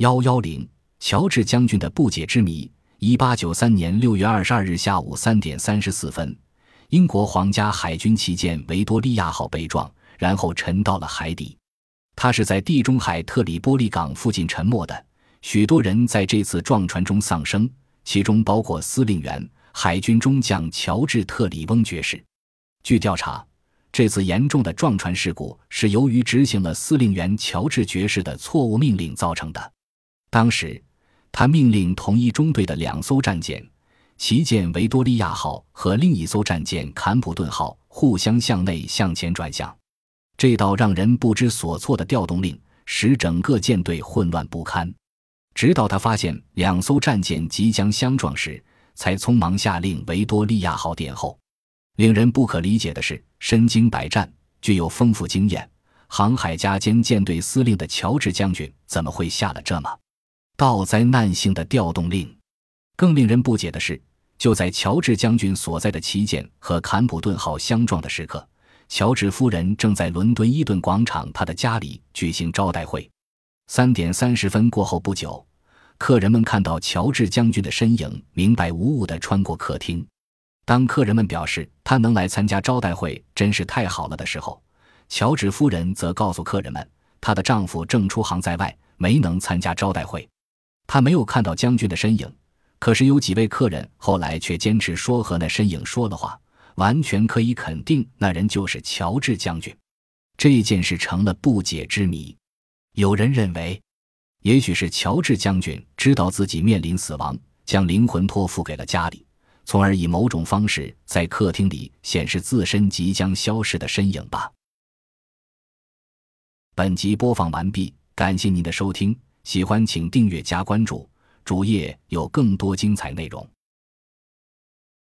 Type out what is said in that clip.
幺幺零，乔治将军的不解之谜。一八九三年六月二十二日下午三点三十四分，英国皇家海军旗舰维多利亚号被撞，然后沉到了海底。它是在地中海特里波利港附近沉没的。许多人在这次撞船中丧生，其中包括司令员、海军中将乔治·特里翁爵士。据调查，这次严重的撞船事故是由于执行了司令员乔治爵士的错误命令造成的。当时。他命令同一中队的两艘战舰——旗舰维多利亚号和另一艘战舰坎普顿号——互相向内向前转向。这道让人不知所措的调动令使整个舰队混乱不堪。直到他发现两艘战舰即将相撞时，才匆忙下令维多利亚号殿后。令人不可理解的是，身经百战、具有丰富经验、航海家兼舰队司令的乔治将军怎么会下了这么……道灾难性的调动令，更令人不解的是，就在乔治将军所在的旗舰和坎普顿号相撞的时刻，乔治夫人正在伦敦伊顿广场他的家里举行招待会。三点三十分过后不久，客人们看到乔治将军的身影明白无误地穿过客厅。当客人们表示他能来参加招待会真是太好了的时候，乔治夫人则告诉客人们，她的丈夫正出航在外，没能参加招待会。他没有看到将军的身影，可是有几位客人后来却坚持说和那身影说了话，完全可以肯定那人就是乔治将军。这件事成了不解之谜。有人认为，也许是乔治将军知道自己面临死亡，将灵魂托付给了家里，从而以某种方式在客厅里显示自身即将消失的身影吧。本集播放完毕，感谢您的收听。喜欢请订阅加关注，主页有更多精彩内容。